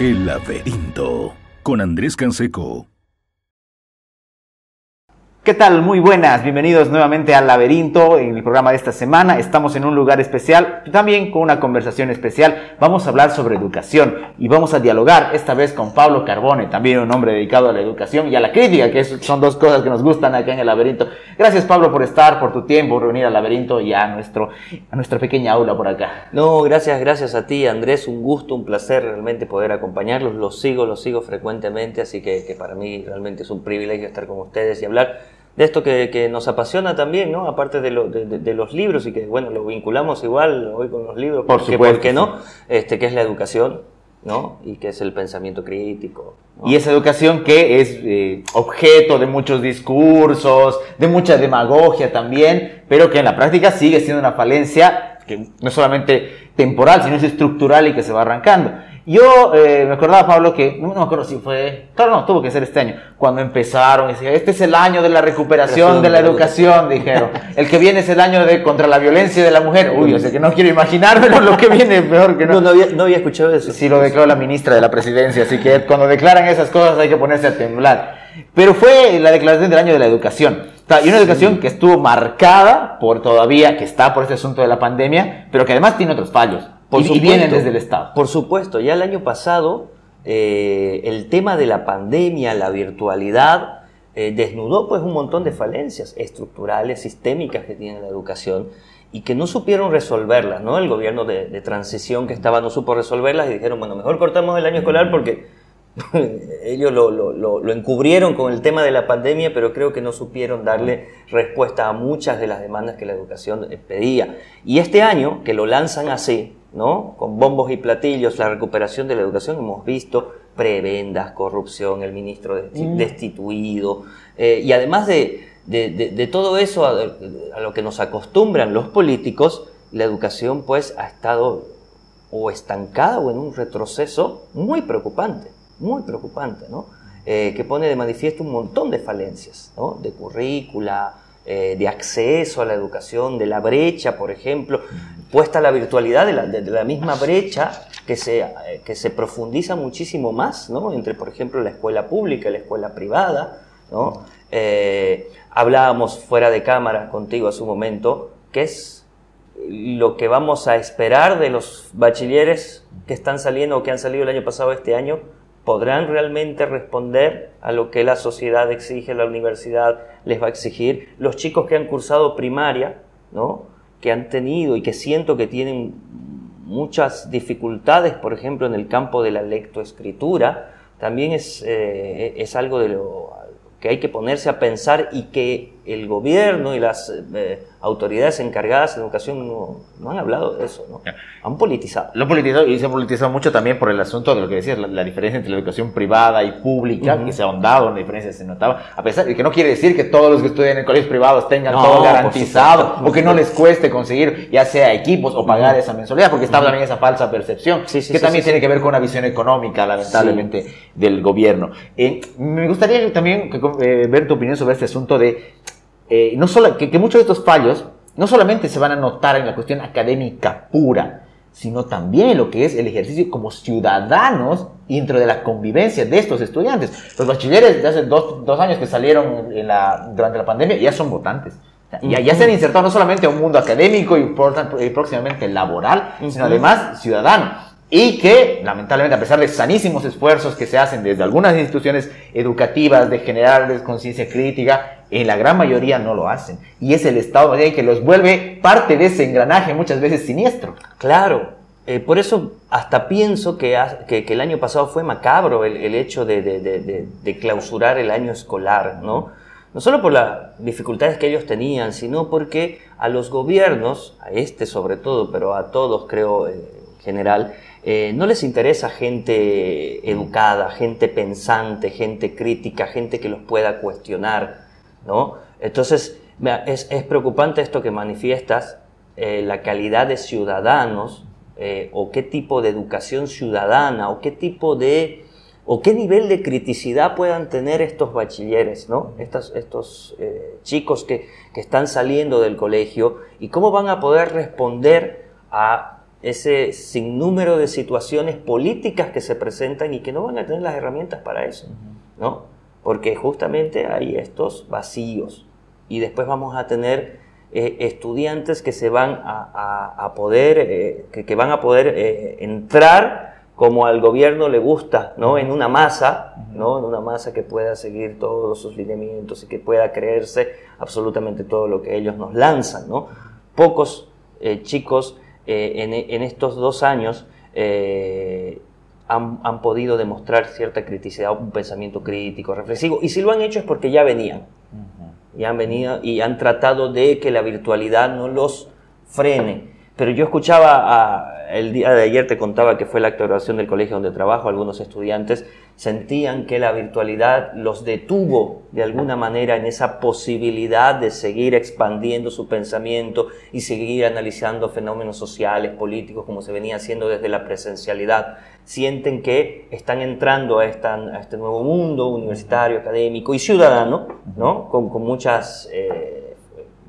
El laberinto con Andrés Canseco. ¿Qué tal? Muy buenas, bienvenidos nuevamente al Laberinto en el programa de esta semana. Estamos en un lugar especial, también con una conversación especial. Vamos a hablar sobre educación y vamos a dialogar esta vez con Pablo Carbone, también un hombre dedicado a la educación y a la crítica, que son dos cosas que nos gustan acá en el Laberinto. Gracias Pablo por estar, por tu tiempo, por venir al Laberinto y a, nuestro, a nuestra pequeña aula por acá. No, gracias, gracias a ti Andrés, un gusto, un placer realmente poder acompañarlos. Los sigo, los sigo frecuentemente, así que, que para mí realmente es un privilegio estar con ustedes y hablar de esto que, nos apasiona también, ¿no? Aparte de, de, los libros y que, bueno, lo vinculamos igual hoy con los libros, por porque, supuesto, ¿por no? Este, que es la educación, ¿no? Y que es el pensamiento crítico. Y esa educación que es eh, objeto de muchos discursos, de mucha demagogia también, pero que en la práctica sigue siendo una falencia que no es solamente temporal, sino es estructural y que se va arrancando. Yo eh, me acordaba, Pablo, que no me acuerdo si fue, claro, no, tuvo que ser este año, cuando empezaron, decía, este es el año de la recuperación de la educación, dijeron. El que viene es el año de contra la violencia de la mujer. Uy, o sea que no quiero imaginármelo lo que viene, peor que no. No, no había, escuchado eso. Sí, lo declaró la ministra de la presidencia, así que cuando declaran esas cosas hay que ponerse a temblar. Pero fue la declaración del año de la educación. Y una educación que estuvo marcada por todavía, que está por este asunto de la pandemia, pero que además tiene otros fallos. Por y, vienen desde el Estado. Por supuesto, ya el año pasado eh, el tema de la pandemia, la virtualidad, eh, desnudó pues un montón de falencias estructurales, sistémicas que tiene la educación y que no supieron resolverlas, ¿no? El gobierno de, transición que estaba no supo resolverlas y dijeron, bueno, mejor cortamos el año escolar porque ellos lo, lo, lo, encubrieron con el tema de la pandemia, pero creo que no supieron darle respuesta a muchas de las demandas que la educación eh, pedía. Y este año, que lo lanzan así, ¿no? Con bombos y platillos, la recuperación de la educación, hemos visto prebendas, corrupción, el ministro mm. destituido, eh, y además de, de, todo eso a, lo que nos acostumbran los políticos, la educación pues ha estado o estancada o en un retroceso muy preocupante, muy preocupante, ¿no? Eh, que pone de manifiesto un montón de falencias, ¿no? De currícula, eh, de acceso a la educación, de la brecha, por ejemplo, puesta la virtualidad de la, misma brecha que se, eh, que se profundiza muchísimo más, ¿no? Entre, por ejemplo, la escuela pública y la escuela privada, ¿no? Eh, hablábamos fuera de cámara contigo hace un momento, que es lo que vamos a esperar de los bachilleres que están saliendo o que han salido el año pasado este año ¿Podrán realmente responder a lo que la sociedad exige, la universidad les va a exigir? Los chicos que han cursado primaria, ¿no? Que han tenido y que siento que tienen muchas dificultades, por ejemplo, en el campo de la lectoescritura, también es, eh, es algo de lo que hay que ponerse a pensar y que el gobierno y las eh, autoridades encargadas de educación no, han hablado de eso, ¿no? Han politizado. Lo politizado y se ha politizado mucho también por el asunto de lo que decías, la, diferencia entre la educación privada y pública, que se ha ahondado, una diferencia se notaba, a pesar de que no quiere decir que todos los que estudian en colegios privados tengan todo garantizado o que no les cueste conseguir ya sea equipos o pagar esa mensualidad, porque está también esa falsa percepción, que también tiene que ver con una visión económica, lamentablemente, del gobierno. Eh, me gustaría también eh, ver tu opinión sobre este asunto de eh, no solo, que, muchos de estos fallos no solamente se van a notar en la cuestión académica pura, sino también en lo que es el ejercicio como ciudadanos dentro de la convivencia de estos estudiantes. Los bachilleres de hace dos, años que salieron en la, durante la pandemia ya son votantes. Ya, ya, se han insertado no solamente a un mundo académico y, próximamente laboral, sino además ciudadano y que lamentablemente a pesar de sanísimos esfuerzos que se hacen desde algunas instituciones educativas de generar conciencia crítica, en la gran mayoría no lo hacen. Y es el Estado que los vuelve parte de ese engranaje muchas veces siniestro. Claro, eh, por eso hasta pienso que, que, el año pasado fue macabro el, el hecho de, de, de, clausurar el año escolar, ¿no? No solo por las dificultades que ellos tenían, sino porque a los gobiernos, a este sobre todo, pero a todos creo en general, eh, no les interesa gente educada, gente pensante, gente crítica, gente que los pueda cuestionar, ¿no? Entonces, es, preocupante esto que manifiestas, eh, la calidad de ciudadanos, eh, o qué tipo de educación ciudadana, o qué tipo de, o qué nivel de criticidad puedan tener estos bachilleres, ¿no? Estos, chicos que, que están saliendo del colegio, y cómo van a poder responder a ese sinnúmero de situaciones políticas que se presentan y que no van a tener las herramientas para eso, ¿no? Porque justamente hay estos vacíos y después vamos a tener eh, estudiantes que se van a, poder, eh, que, van a poder eh, entrar como al gobierno le gusta, ¿no? En una masa, ¿no? En una masa que pueda seguir todos sus lineamientos y que pueda creerse absolutamente todo lo que ellos nos lanzan, ¿no? Pocos chicos en, en, estos dos años han, han, podido demostrar cierta criticidad, un pensamiento crítico, reflexivo, y si lo han hecho es porque ya venían y han venido y han tratado de que la virtualidad no los frene. Pero yo escuchaba, el día de ayer te contaba que fue la actuación del colegio donde trabajo, algunos estudiantes sentían que la virtualidad los detuvo de alguna manera en esa posibilidad de seguir expandiendo su pensamiento y seguir analizando fenómenos sociales, políticos, como se venía haciendo desde la presencialidad. Sienten que están entrando a, este nuevo mundo universitario, académico y ciudadano, ¿no? con, muchas... Eh,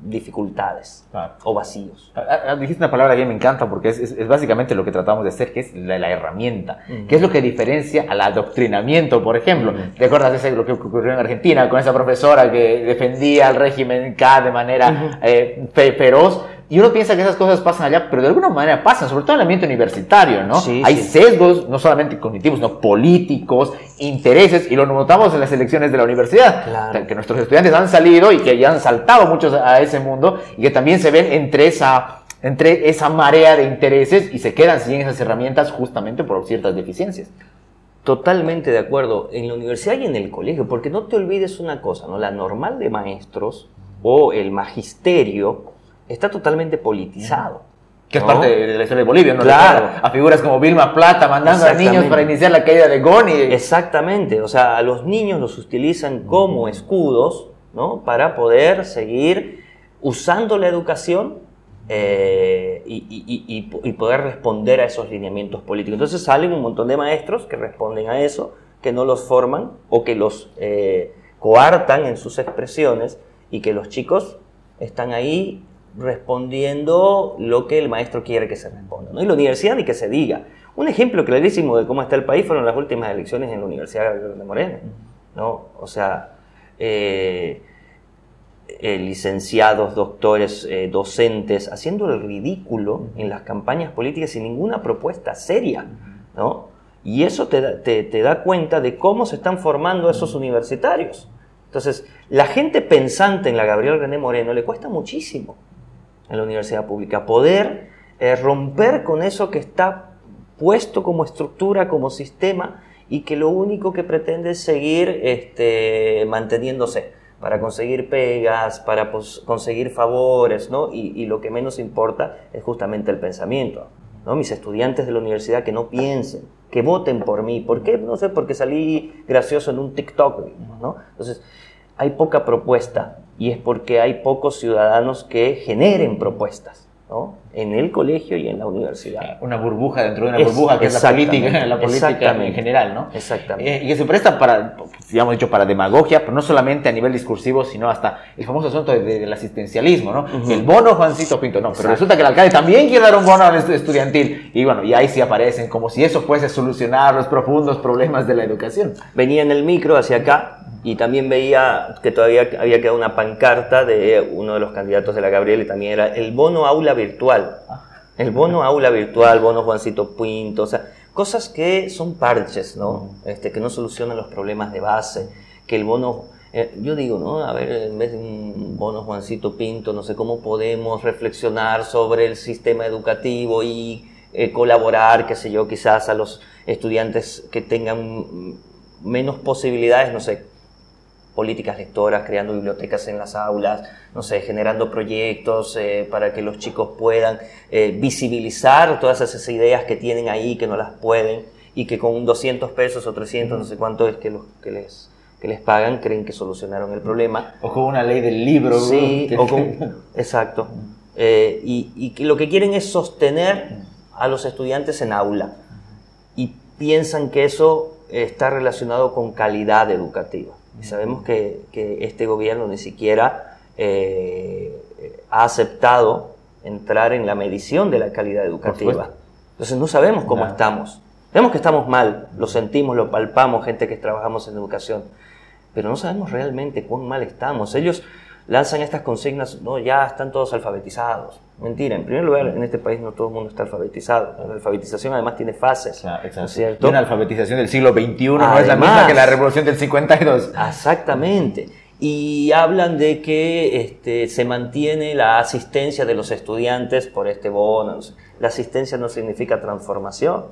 dificultades o vacíos. Ah, ah, ah, dijiste una palabra que me encanta porque es, básicamente lo que tratamos de hacer, que es la, herramienta, que es lo que diferencia al adoctrinamiento, por ejemplo. ¿Te acuerdas de lo que ocurrió en Argentina con esa profesora que defendía al régimen K de manera eh, feroz? Y uno piensa que esas cosas pasan allá, pero de alguna manera pasan, sobre todo en el ambiente universitario, ¿no? Hay sesgos, no solamente cognitivos, no políticos, intereses, y lo notamos en las elecciones de la universidad, claro. que nuestros estudiantes han salido y que ya han saltado muchos a ese mundo, y que también se ven entre esa, entre esa marea de intereses y se quedan sin esas herramientas justamente por ciertas deficiencias. Totalmente de acuerdo, en la universidad y en el colegio, porque no te olvides una cosa, ¿no? La normal de maestros o el magisterio está totalmente politizado. Que es parte de la historia de Bolivia, ¿no? Claro. A figuras como Vilma Plata mandando a niños para iniciar la caída de Goni. Exactamente. O sea, a los niños los utilizan como escudos, ¿no? Para poder seguir usando la educación eh, y, poder responder a esos lineamientos políticos. Entonces salen un montón de maestros que responden a eso, que no los forman o que los eh, coartan en sus expresiones y que los chicos están ahí respondiendo lo que el maestro quiere que se responda. Y la universidad ni que se diga. Un ejemplo clarísimo de cómo está el país fueron las últimas elecciones en la Universidad de Moreno. ¿no? O sea, eh, eh, licenciados, doctores, eh, docentes, haciendo el ridículo en las campañas políticas sin ninguna propuesta seria. ¿no? Y eso te te da cuenta de cómo se están formando esos universitarios. Entonces, la gente pensante en la Gabriel René Moreno le cuesta muchísimo en la universidad pública, poder eh, romper con eso que está puesto como estructura, como sistema, y que lo único que pretende es seguir este, manteniéndose para conseguir pegas, para conseguir favores, ¿no? Y, lo que menos importa es justamente el pensamiento, ¿no? Mis estudiantes de la universidad que no piensen, que voten por mí. ¿Por qué? No sé, porque salí gracioso en un TikTok, ¿no? Entonces, hay poca propuesta y es porque hay pocos ciudadanos que generen propuestas. ¿no? en el colegio y en la universidad. Una burbuja dentro de una burbuja que es la política, la política en general, ¿no? Exactamente. Eh, y que se presta para, digamos dicho, para demagogia, pero no solamente a nivel discursivo, sino hasta el famoso asunto del asistencialismo, ¿no? El bono Juancito Pinto, no, pero resulta que el alcalde también quiere dar un bono estudiantil. Y bueno, y ahí sí aparecen como si eso fuese solucionar los profundos problemas de la educación. Venía en el micro hacia acá y también veía que todavía había quedado una pancarta de uno de los candidatos de la Gabriel y también era el bono aula virtual. El bono aula virtual, bono Juancito Pinto, o sea, cosas que son parches, ¿no? Este, que no solucionan los problemas de base, que el bono, eh, yo digo, ¿no? A ver, en vez de un bono Juancito Pinto, no sé cómo podemos reflexionar sobre el sistema educativo y eh, colaborar, qué sé yo, quizás a los estudiantes que tengan menos posibilidades, no sé, políticas lectoras, creando bibliotecas en las aulas, no sé, generando proyectos eh, para que los chicos puedan eh, visibilizar todas esas ideas que tienen ahí, que no las pueden, y que con 200 pesos o 300, no sé cuánto es que, los, que, les, que les pagan, creen que solucionaron el problema. O con una ley del libro. Sí, o con, exacto. Eh, y, y que lo que quieren es sostener a los estudiantes en aula. Y piensan que eso está relacionado con calidad educativa. Y sabemos que, este gobierno ni siquiera eh, ha aceptado entrar en la medición de la calidad educativa. Entonces no sabemos cómo estamos. Vemos que estamos mal, lo sentimos, lo palpamos, gente que trabajamos en educación, pero no sabemos realmente cuán mal estamos. Ellos lanzan estas consignas, no, ya están todos alfabetizados. Mentira, en primer lugar, en este país no todo el mundo está alfabetizado. La alfabetización además tiene fases. ¿no cierto? Una alfabetización del siglo XXI no es la misma que la revolución del 52. Exactamente. Y hablan de que este, se mantiene la asistencia de los estudiantes por este bono. La asistencia no significa transformación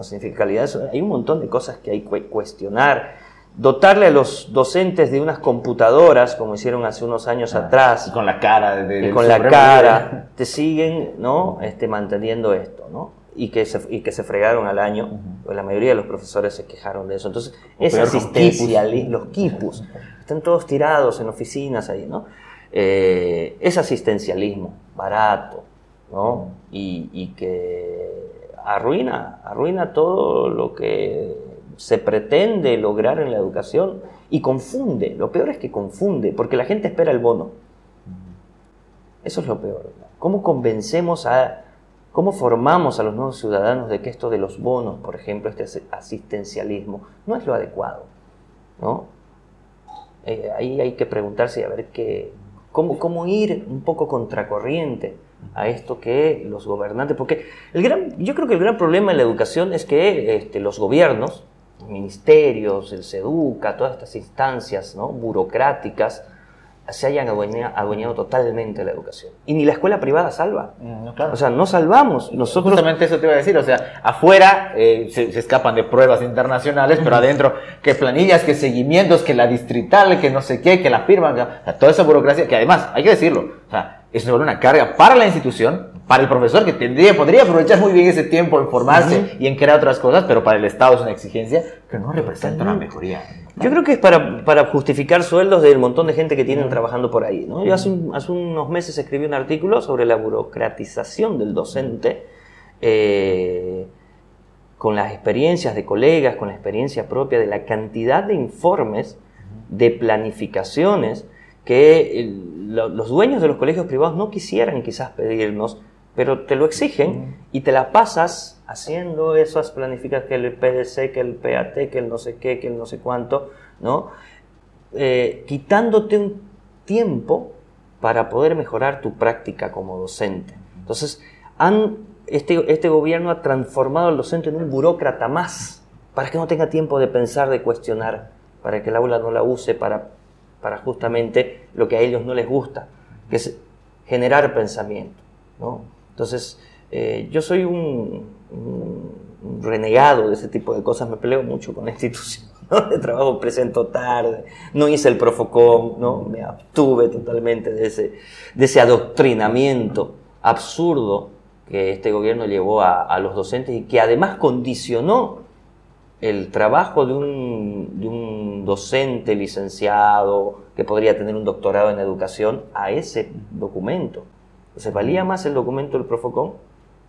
no significa calidad. hay un montón de cosas que hay que cuestionar. Dotarle a los docentes de unas computadoras, como hicieron hace unos años ah, atrás. Y con la cara. De, y con la cara. Te siguen ¿no? este, manteniendo esto. ¿no? Y que, se, y que se fregaron al año. pues la mayoría de los profesores se quejaron de eso. Entonces, esa asistencia, los quipus, están todos tirados en oficinas ahí, ¿no? Eh, es asistencialismo, barato, ¿no? Y, y que arruina, arruina todo lo que se pretende lograr en la educación y confunde. Lo peor es que confunde, porque la gente espera el bono. Eso es lo peor. ¿Cómo convencemos a, cómo formamos a los nuevos ciudadanos de que esto de los bonos, por ejemplo, este asistencialismo, no es lo adecuado? ¿no? Eh, ahí hay que preguntarse a ver qué, cómo, cómo ir un poco contracorriente a esto que los gobernantes, porque el gran, yo creo que el gran problema en la educación es que este, los gobiernos, ministerios, el SEDUCA, todas estas instancias ¿no? burocráticas, se hayan adueñado, totalmente la educación. Y ni la escuela privada salva. Mm, o sea, no salvamos. Nosotros... Justamente eso te iba a decir. O sea, afuera eh, se, escapan de pruebas internacionales, pero adentro, que planillas, que seguimientos, que la distrital, que no sé qué, que la firma, toda esa burocracia, que además, hay que decirlo, o sea, es una carga para la institución, para el profesor que tendría, podría aprovechar muy bien ese tiempo en formarse y en crear otras cosas, pero para el Estado es una exigencia que no representa una mejoría. Yo creo que es para, para, justificar sueldos del montón de gente que tienen trabajando por ahí. ¿no? Yo hace, hace, unos meses escribí un artículo sobre la burocratización del docente, eh, con las experiencias de colegas, con la experiencia propia de la cantidad de informes, de planificaciones, que los dueños de los colegios privados no quisieran quizás pedirnos, pero te lo exigen y te la pasas haciendo esas planificaciones, que el PDC, que el PAT, que el no sé qué, que el no sé cuánto, ¿no? Eh, quitándote un tiempo para poder mejorar tu práctica como docente. Entonces, han, este, este gobierno ha transformado al docente en un burócrata más, para que no tenga tiempo de pensar, de cuestionar, para que el aula no la use para para justamente lo que a ellos no les gusta, que es generar pensamiento. ¿no? Entonces, eh, yo soy un, renegado de ese tipo de cosas, me peleo mucho con la institución de trabajo, presento tarde, no hice el Profocom, ¿no? me abstuve totalmente de ese, de ese adoctrinamiento absurdo que este gobierno llevó a, a los docentes y que además condicionó el trabajo de un, docente licenciado que podría tener un doctorado en educación a ese documento. Entonces, valía más el documento del Profocom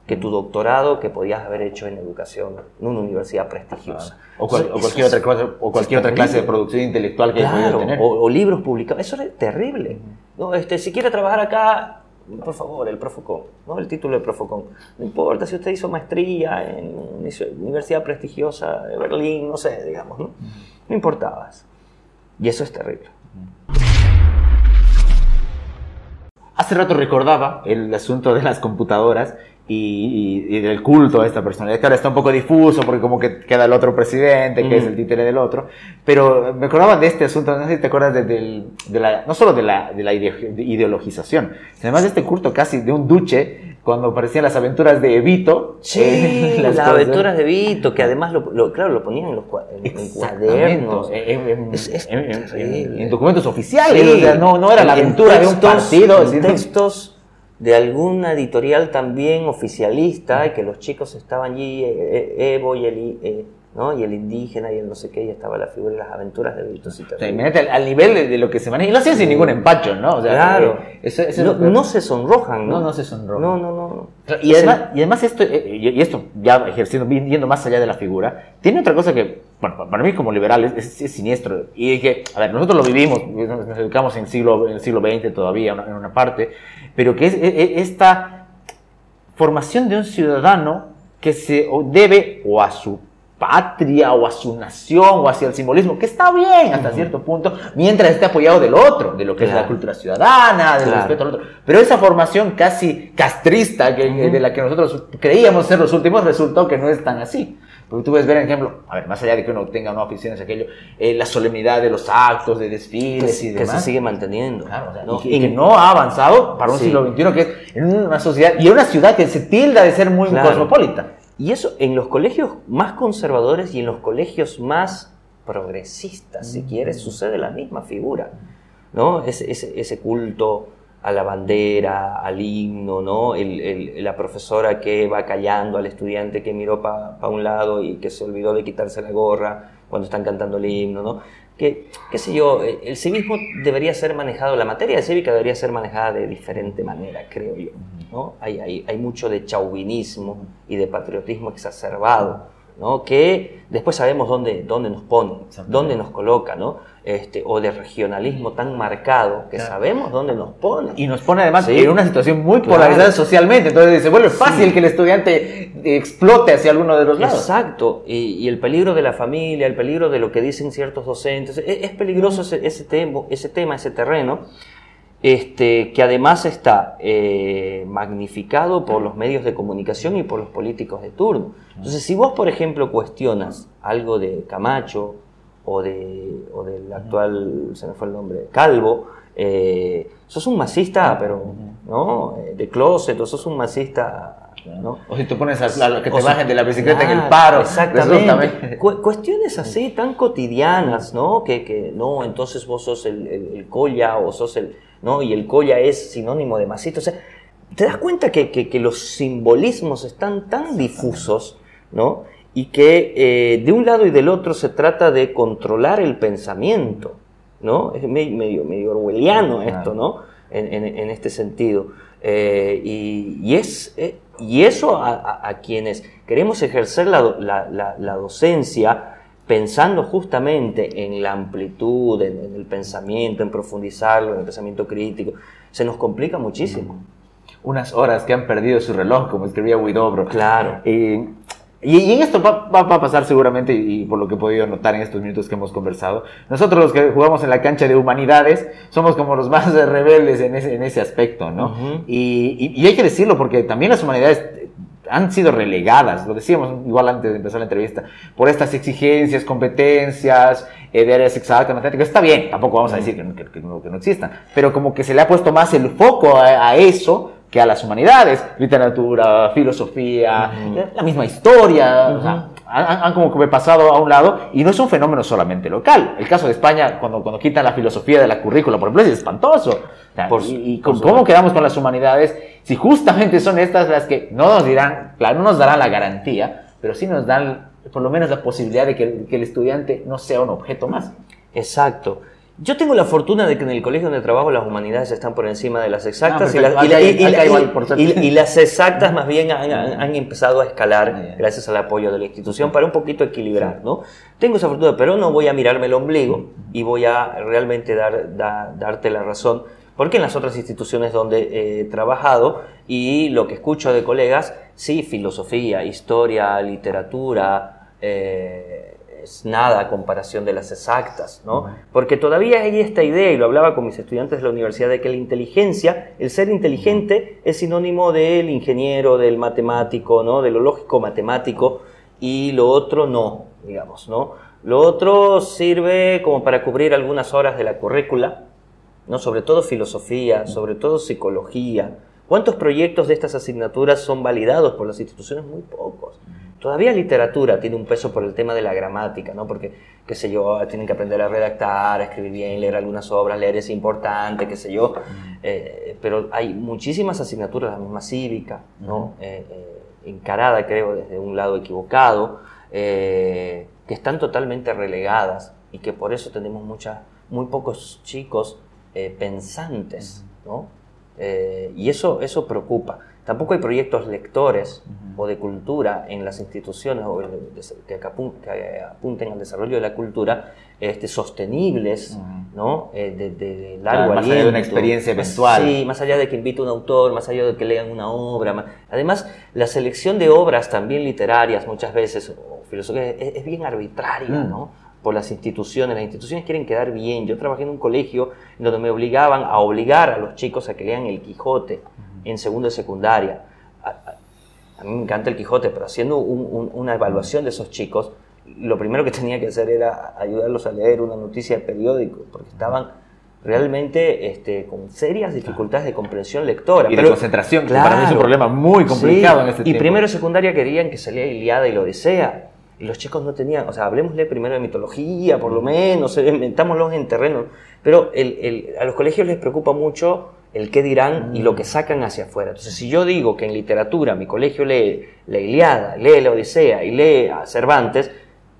que tu doctorado que podías haber hecho en educación en una universidad prestigiosa. O, cualquier, otra, o cualquier otra clase de producción intelectual que claro, tener. O, libros publicados. Eso es terrible. No, este, si quiere trabajar acá, por favor, el Profocom, ¿no? el título de Profocom. No importa si usted hizo maestría en una universidad prestigiosa de Berlín, no sé, digamos, ¿no? No importaba eso. Y eso es terrible. Hace rato recordaba el asunto de las computadoras y, del culto a esta personalidad, que ahora está un poco difuso porque como que queda el otro presidente, que es el títere del otro, pero me acordaba de este asunto, no sé si te acuerdas de, la, no solo de la, de la ideologización, sino además de este culto casi de un duche cuando aparecían las aventuras de Evito. Sí, las, aventuras de Evito, que además, lo, claro, lo ponían en los cuadernos. En, documentos oficiales, no, no era la aventura de un partido. En textos de alguna editorial también oficialista, y que los chicos estaban allí, eh, eh, Evo y el, eh, ¿no? y el indígena y el no sé qué, y estaba la figura de las aventuras de Vito al, nivel de, lo que se maneja, y lo hacían sin ningún empacho, ¿no? claro, no, se sonrojan, ¿no? No, no se sonrojan. No, no, no. Y, además, y además esto, y esto ya ejerciendo, viendo más allá de la figura, tiene otra cosa que, bueno, para mí como liberal es, siniestro, y es que, a ver, nosotros lo vivimos, nos educamos en, siglo, en el siglo XX todavía, en una parte, pero que es, esta formación de un ciudadano que se debe o a su patria o a su nación o hacia el simbolismo, que está bien hasta cierto punto, mientras esté apoyado del otro, de lo que es la cultura ciudadana, del respeto al otro. Pero esa formación casi castrista que, de la que nosotros creíamos ser los últimos resultó que no es tan así. Porque tú ves ver, ejemplo, a ver, más allá de que uno tenga no aficiones aquello, eh, la solemnidad de los actos, de desfiles y demás. Que se sigue manteniendo. Claro, y, que, no ha avanzado para un siglo XXI que es en una sociedad y en una ciudad que se tilda de ser muy cosmopolita. Y eso en los colegios más conservadores y en los colegios más progresistas, si quieres, sucede la misma figura. ¿no? Ese, ese, culto a la bandera, al himno, ¿no? la profesora que va callando al estudiante que miró para un lado y que se olvidó de quitarse la gorra cuando están cantando el himno, ¿no? Que, qué sé yo, el civismo debería ser manejado, la materia de cívica debería ser manejada de diferente manera, creo yo. ¿No? Hay, hay, hay mucho de chauvinismo y de patriotismo exacerbado, ¿no? que después sabemos dónde, dónde nos pone, dónde nos coloca, ¿no? Este, o de regionalismo tan marcado que sabemos dónde nos pone. Y nos pone además en una situación muy polarizada socialmente, entonces se vuelve fácil que el estudiante explote hacia alguno de los lados. Exacto, y, el peligro de la familia, el peligro de lo que dicen ciertos docentes, es, peligroso ese, ese, ese tema, ese terreno este, que además está eh, magnificado por los medios de comunicación y por los políticos de turno. Entonces, si vos, por ejemplo, cuestionas algo de Camacho o, de, o del actual, se me fue el nombre, Calvo, eh, sos un masista, pero, ¿no? Eh, de closet, o sos un masista ¿no? O si tú pones a, que te bajen de la bicicleta en el paro. Exactamente. cuestiones así tan cotidianas, ¿no? Que, que no, entonces vos sos el, el, el, colla o sos el, ¿no? Y el colla es sinónimo de masito. O sea, te das cuenta que, los simbolismos están tan difusos, ¿no? Y que eh, de un lado y del otro se trata de controlar el pensamiento, ¿no? Es medio, medio orwelliano esto, ¿no? En, este sentido. Eh, y, es, eh, y eso a, quienes queremos ejercer la docencia, pensando justamente en la amplitud, en, el pensamiento, en profundizarlo, en el pensamiento crítico, se nos complica muchísimo. Unas horas que han perdido su reloj, como escribía Widobro. Claro. y, en esto va, a pasar seguramente, y, por lo que he podido notar en estos minutos que hemos conversado, nosotros los que jugamos en la cancha de humanidades somos como los más rebeldes en ese, en ese aspecto, ¿no? y, y, hay que decirlo porque también las humanidades han sido relegadas, lo decíamos igual antes de empezar la entrevista, por estas exigencias, competencias, eh, de áreas exactas, matemáticas. Está bien, tampoco vamos a decir que, no, existan, pero como que se le ha puesto más el foco a, eso que a las humanidades, literatura, filosofía, la misma historia, han, como que pasado a un lado y no es un fenómeno solamente local. El caso de España, cuando, cuando quitan la filosofía de la currícula, por ejemplo, es espantoso. y, cómo quedamos con las humanidades si justamente son estas las que no nos dirán, claro, no nos darán la garantía, pero sí nos dan por lo menos la posibilidad de que, el estudiante no sea un objeto más. Exacto. Yo tengo la fortuna de que en el colegio donde trabajo las humanidades están por encima de las exactas y, las exactas más bien han, empezado a escalar gracias al apoyo de la institución para un poquito equilibrar, ¿no? Tengo esa fortuna, pero no voy a mirarme el ombligo y voy a realmente dar, darte la razón porque en las otras instituciones donde he trabajado y lo que escucho de colegas, sí, filosofía, historia, literatura, eh, es nada a comparación de las exactas, ¿no? Porque todavía hay esta idea, y lo hablaba con mis estudiantes de la universidad, de que la inteligencia, el ser inteligente, es sinónimo del ingeniero, del matemático, ¿no? De lo lógico matemático, y lo otro no, digamos, ¿no? Lo otro sirve como para cubrir algunas horas de la currícula, ¿no? sobre todo filosofía, sobre todo psicología. ¿Cuántos proyectos de estas asignaturas son validados por las instituciones? Muy pocos. Todavía literatura tiene un peso por el tema de la gramática, ¿no? Porque, qué sé yo, tienen que aprender a redactar, a escribir bien, leer algunas obras, leer es importante, qué sé yo. Eh, pero hay muchísimas asignaturas, la misma cívica, ¿no? Eh, eh, encarada, creo, desde un lado equivocado, que están totalmente relegadas y que por eso tenemos muchas, muy pocos chicos pensantes, ¿no? Y eso, eso preocupa. Tampoco hay proyectos lectores o de cultura en las instituciones o que, apunten al desarrollo de la cultura este, sostenibles, ¿no? Eh, de, largo Más allá de una experiencia eventual. Sí, más allá de que invite un autor, más allá de que lean una obra. Además, la selección de obras también literarias muchas veces, o filosóficas, es, bien arbitraria, mm. ¿no? Por las instituciones. Las instituciones quieren quedar bien. Yo trabajé en un colegio donde me obligaban a obligar a los chicos a que lean El Quijote en segundo y secundaria. A, mí me encanta El Quijote, pero haciendo una evaluación de esos chicos, lo primero que tenía que hacer era ayudarlos a leer una noticia del periódico, porque estaban realmente este, con serias dificultades de comprensión lectora. Y de concentración, que para mí es un problema muy complicado en este tiempo. Y primero y secundaria querían que se lea Iliada y la Odisea. Y los chicos no tenían, o sea, hablemosle primero de mitología, por lo menos, inventámoslos en terreno. Pero a los colegios les preocupa mucho el qué dirán y lo que sacan hacia afuera. Entonces, si yo digo que en literatura mi colegio lee la Iliada, lee la Odisea y lee a Cervantes,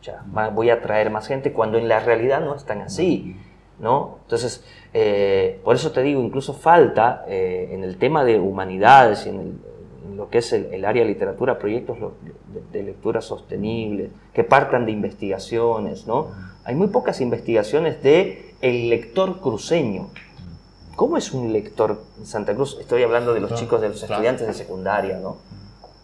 ya, voy a atraer más gente cuando en la realidad no es tan así, ¿no? Entonces, eh, por eso te digo, incluso falta eh, en el tema de humanidades y en, lo que es el, área de literatura, proyectos de, lectura sostenible, que partan de investigaciones, ¿no? Hay muy pocas investigaciones de el lector cruceño. ¿Cómo es un lector en Santa Cruz? Estoy hablando de los chicos, de los estudiantes de secundaria, ¿no?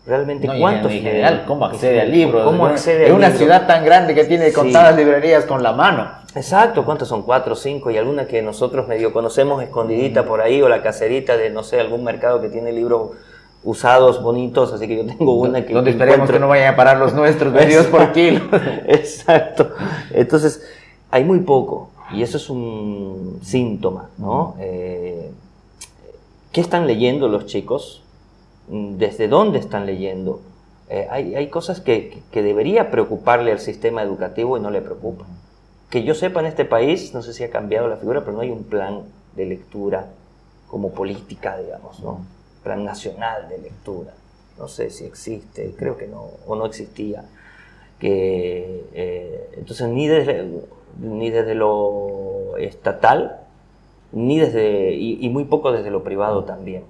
realmente cuántos en general cómo accede al libro cómo accede una ciudad tan grande que tiene contadas librerías con la mano. Exacto cuántos son cuatro o cinco y alguna que nosotros medio conocemos escondidita por ahí o la caserita de no sé algún mercado que tiene libros usados bonitos así que yo tengo una que donde esperemos que no vayan a parar los nuestros medios por kilo. Exacto. Entonces hay muy poco y eso es un síntoma no eh, qué están leyendo los chicos desde dónde están leyendo. Eh, hay, cosas que, debería preocuparle al sistema educativo y no le preocupan. Que yo sepa en este país, no sé si ha cambiado la figura, pero no hay un plan de lectura como política, digamos, ¿no? Plan nacional de lectura. No sé si existe, creo que no, o no existía. Que, eh, entonces, ni desde, ni desde lo estatal, ni desde, y muy poco desde lo privado también.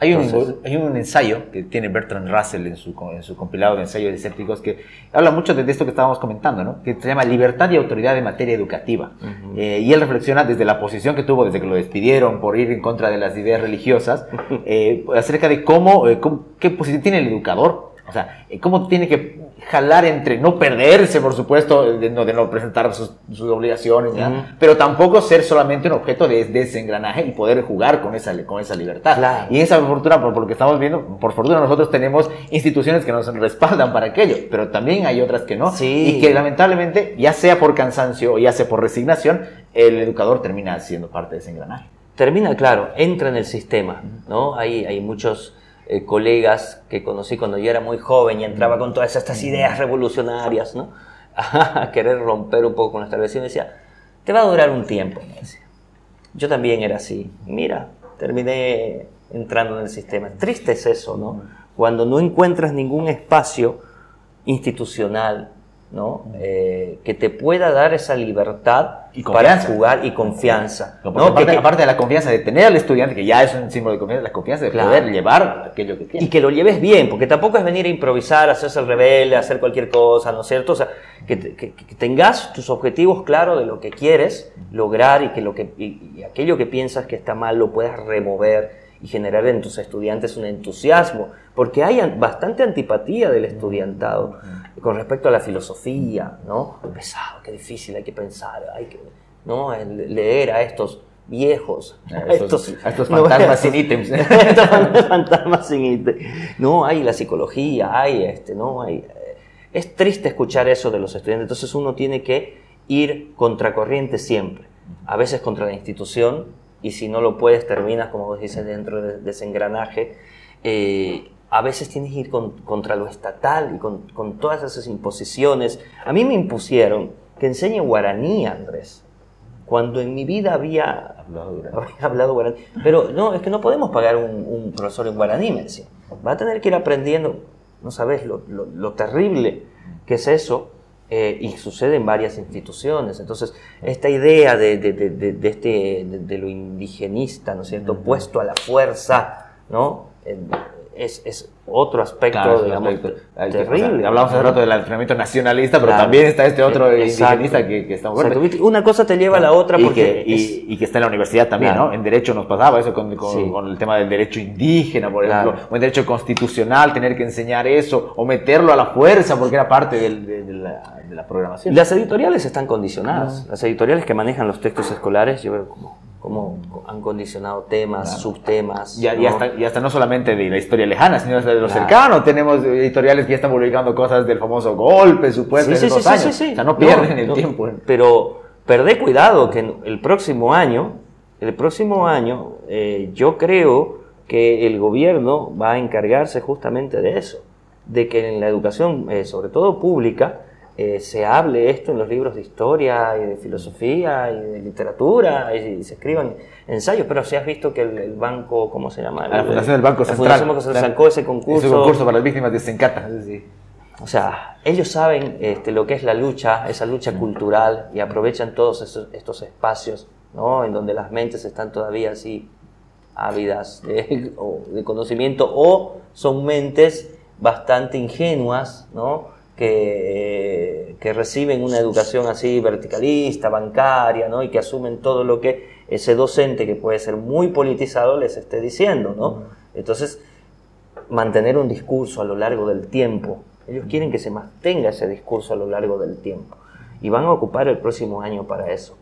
Hay un, hay un ensayo que tiene Bertrand Russell en su, en su compilado de ensayos escépticos que habla mucho de esto que estábamos comentando, ¿no? que se llama Libertad y Autoridad en Materia Educativa. Eh, y él reflexiona desde la posición que tuvo desde que lo despidieron por ir en contra de las ideas religiosas, eh, acerca de cómo, eh, cómo, qué posición tiene el educador. O sea, cómo tiene que jalar entre no perderse, por supuesto, de no, de no presentar sus, sus obligaciones, pero tampoco ser solamente un objeto de, de, ese engranaje y poder jugar con esa, con esa libertad. Y esa fortuna, por, por, lo que estamos viendo, por fortuna nosotros tenemos instituciones que nos respaldan para aquello, pero también hay otras que no. Y que lamentablemente, ya sea por cansancio o ya sea por resignación, el educador termina siendo parte de ese engranaje. Termina, claro, entra en el sistema, ¿no? Hay, hay muchos eh, colegas que conocí cuando yo era muy joven y entraba con todas estas ideas revolucionarias, ¿no? A querer romper un poco con nuestra versión. Decía, te va a durar un tiempo, Yo también era así. Mira, terminé entrando en el sistema. Triste es eso, ¿no? Cuando no encuentras ningún espacio institucional, ¿no? Eh, que te pueda dar esa libertad para jugar y confianza. ¿no? Aparte, de la confianza de tener al estudiante, que ya es un símbolo de confianza, la confianza de poder llevar aquello que tiene. Y que lo lleves bien, porque tampoco es venir a improvisar, hacerse el rebelde, hacer cualquier cosa, ¿no es cierto? O sea, que, tengas tus objetivos claros de lo que quieres lograr y que, lo que y aquello que piensas que está mal lo puedas remover y generar en tus estudiantes un entusiasmo, porque hay bastante antipatía del estudiantado con respecto a la filosofía, ¿no? Pesado, qué difícil, hay que pensar, hay que ¿no? leer a estos viejos, a estos, fantasmas sin ítems. estos fantasmas sin ítems. No, hay la psicología, hay este, ¿no? Hay, eh, es triste escuchar eso de los estudiantes, entonces uno tiene que ir contracorriente siempre, a veces contra la institución, y si no lo puedes terminas, como vos dices, dentro de, ese engranaje. Eh, a veces tienes que ir contra lo estatal y con, con, todas esas imposiciones. A mí me impusieron que enseñe guaraní, Andrés, cuando en mi vida había hablado, guaraní. Pero no, es que no podemos pagar un, profesor en guaraní, me decía. Va a tener que ir aprendiendo, no sabes lo, lo, lo terrible que es eso. Eh, y sucede en varias instituciones. Entonces, esta idea de, de, de, de este, de, lo indigenista, ¿no es cierto?, puesto a la fuerza, ¿no? Es, es otro aspecto, digamos, terrible. hablamos hace rato del entrenamiento nacionalista, pero también está este otro indigenista que, que está Una cosa te lleva a la otra porque... Y que, está en la universidad también, ¿no? En Derecho nos pasaba eso con, con, el tema del derecho indígena, por ejemplo, o en Derecho constitucional, tener que enseñar eso, o meterlo a la fuerza porque era parte de, la, de, la, programación. Las editoriales están condicionadas. Las editoriales que manejan los textos escolares, yo veo como cómo han condicionado temas, subtemas. Y, hasta, no solamente de la historia lejana, sino de lo cercano. Tenemos editoriales que ya están publicando cosas del famoso golpe, supuestamente, sí, sí, años. Sí, o sea, no pierden el tiempo. Pero perdé cuidado que el próximo año, el próximo año, eh, yo creo que el gobierno va a encargarse justamente de eso, de que en la educación, eh, sobre todo pública, eh, se hable esto en los libros de historia y de filosofía y de literatura y, se escriban ensayos, pero si has visto que el, banco, ¿cómo se llama? La Fundación del Banco Central. Se sacó ese concurso. Ese concurso para las víctimas de Sencata. O sea, ellos saben este, lo que es la lucha, esa lucha cultural y aprovechan todos estos espacios, ¿no? En donde las mentes están todavía así ávidas de, de conocimiento o son mentes bastante ingenuas, ¿no? Que, que, reciben una educación así verticalista, bancaria, ¿no? y que asumen todo lo que ese docente, que puede ser muy politizado, les esté diciendo. ¿no? Entonces, mantener un discurso a lo largo del tiempo. Ellos quieren que se mantenga ese discurso a lo largo del tiempo. Y van a ocupar el próximo año para eso.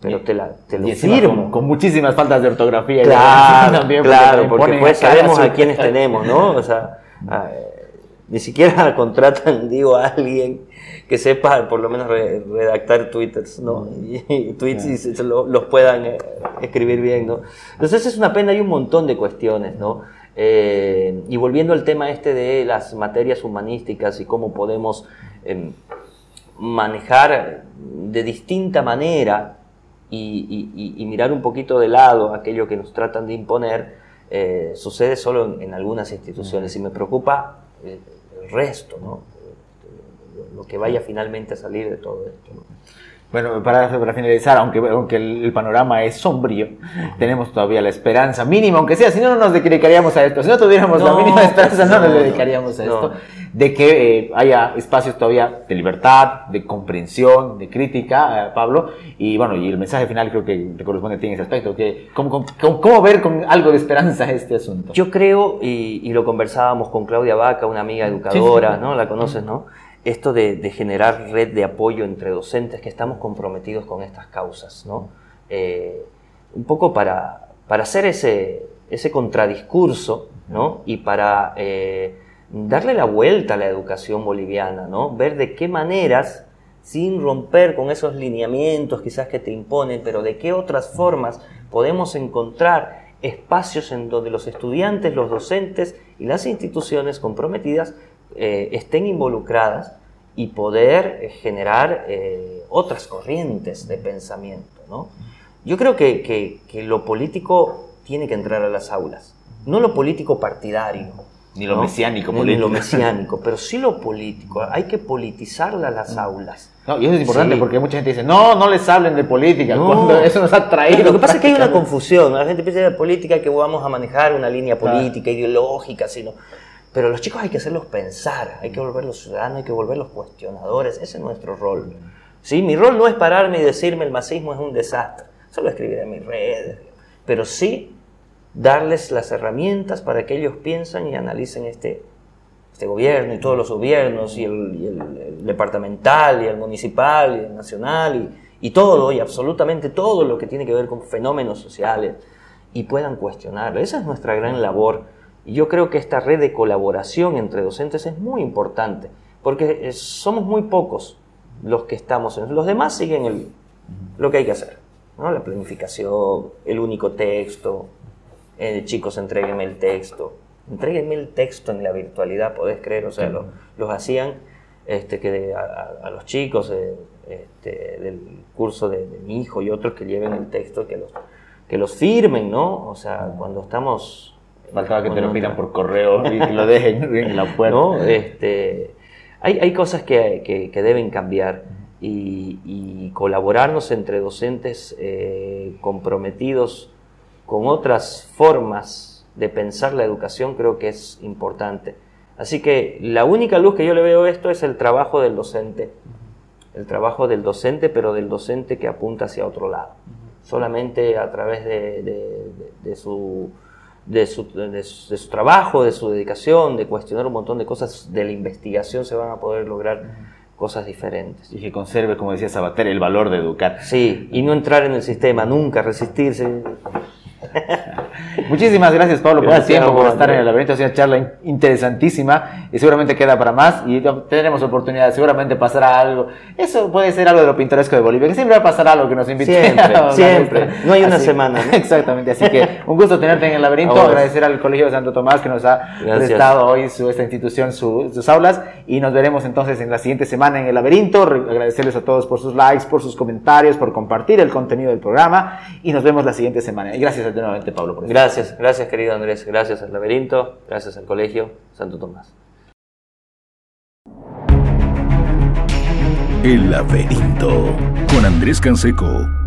Pero te, la, te lo firmo. Con, muchísimas faltas de ortografía. Claro, también claro porque, pues sabemos a quiénes tenemos, ¿no? O sea, ni siquiera contratan, digo, a alguien que sepa por lo menos redactar twitters, ¿no? Y, tweets y se, los puedan eh, escribir bien, ¿no? Entonces es una pena, hay un montón de cuestiones, ¿no? Eh, y volviendo al tema este de las materias humanísticas y cómo podemos em, manejar de distinta manera y, mirar un poquito de lado aquello que nos tratan de imponer, eh, sucede solo en, en, algunas instituciones y me preocupa resto, ¿no? lo que vaya finalmente a salir de todo esto. Bueno, para, para, finalizar, aunque, aunque el, panorama es sombrío, tenemos todavía la esperanza mínima, aunque sea, si no, no nos dedicaríamos a esto. Si no tuviéramos la mínima esperanza, no, nos dedicaríamos a esto. De que eh, haya espacios todavía de libertad, de comprensión, de crítica, eh, Pablo. Y bueno, y el mensaje final creo que te corresponde a ti en ese aspecto. Que, ¿cómo, cómo, ver con algo de esperanza este asunto? Yo creo, y, y, lo conversábamos con Claudia Vaca, una amiga educadora, ¿no? La conoces, ¿no? Esto de, generar red de apoyo entre docentes que estamos comprometidos con estas causas, ¿no? Eh, un poco para, para hacer ese, ese contradiscurso, ¿no? Y para eh, darle la vuelta a la educación boliviana, ¿no? Ver de qué maneras, sin romper con esos lineamientos quizás que te imponen, pero de qué otras formas podemos encontrar espacios en donde los estudiantes, los docentes y las instituciones comprometidas eh, estén involucradas y poder eh, generar eh, otras corrientes de pensamiento. ¿no? Yo creo que, lo político tiene que entrar a las aulas, no lo político partidario. Ni lo mesiánico Ni lo mesiánico, pero sí lo político. Hay que politizar las aulas. No, y eso es importante porque mucha gente dice, no, no les hablen de política, cuando eso nos ha traído. Lo que pasa es que hay una confusión. La gente piensa de política que vamos a manejar una línea política, ideológica, sino pero los chicos hay que hacerlos pensar, hay que volverlos ciudadanos, hay que volverlos cuestionadores. Ese es nuestro rol. ¿Sí? Mi rol no es pararme y decirme el masismo es un desastre. Solo escribiré en mis redes. Pero sí darles las herramientas para que ellos piensen y analicen este, este gobierno y todos los gobiernos, y el, departamental, y el municipal, y el nacional, y, y, todo, y absolutamente todo lo que tiene que ver con fenómenos sociales, y puedan cuestionarlo. Esa es nuestra gran labor y yo creo que esta red de colaboración entre docentes es muy importante, porque eh, somos muy pocos los que estamos en... Los demás siguen el, lo que hay que hacer, ¿no? la planificación, el único texto, eh, chicos, entreguenme el texto. Entréguenme el texto en la virtualidad, podés creer, o sea, los hacían este, que a, los chicos eh, este, del curso de, de, mi hijo y otros que lleven el texto, que los, que los firmen, ¿no? O sea, cuando estamos Faltaba que te lo pidan por correo y que lo dejen en la puerta. Este, hay, hay, cosas que, que, deben cambiar y, colaborarnos entre docentes eh, comprometidos con otras formas de pensar la educación creo que es importante. Así que la única luz que yo le veo a esto es el trabajo del docente. El trabajo del docente, pero del docente que apunta hacia otro lado. Solamente a través de, su, de, su, de, su, trabajo, de su dedicación, de cuestionar un montón de cosas de la investigación, se van a poder lograr cosas diferentes. Y que conserve, como decía Sabater, el valor de educar. Sí, y no entrar en el sistema, nunca resistirse. Muchísimas gracias, Pablo, por el tiempo, por estar en el laberinto. Ha sido una charla interesantísima y seguramente queda para más y tendremos oportunidad. Seguramente pasará algo. Eso puede ser algo de lo pintoresco de Bolivia, que siempre va a pasar algo que nos invite. Siempre, siempre. No hay una semana. Exactamente. Así que un gusto tenerte en el laberinto. Agradecer al Colegio de Santo Tomás que nos ha prestado hoy su, esta institución, sus aulas. Y nos veremos entonces en la siguiente semana en el laberinto. Agradecerles a todos por sus likes, por sus comentarios, por compartir el contenido del programa. Y nos vemos la siguiente semana. Y gracias nuevamente, Pablo, por Gracias, querido Andrés, gracias al laberinto, gracias al Colegio Santo Tomás. El laberinto con Andrés Canseco.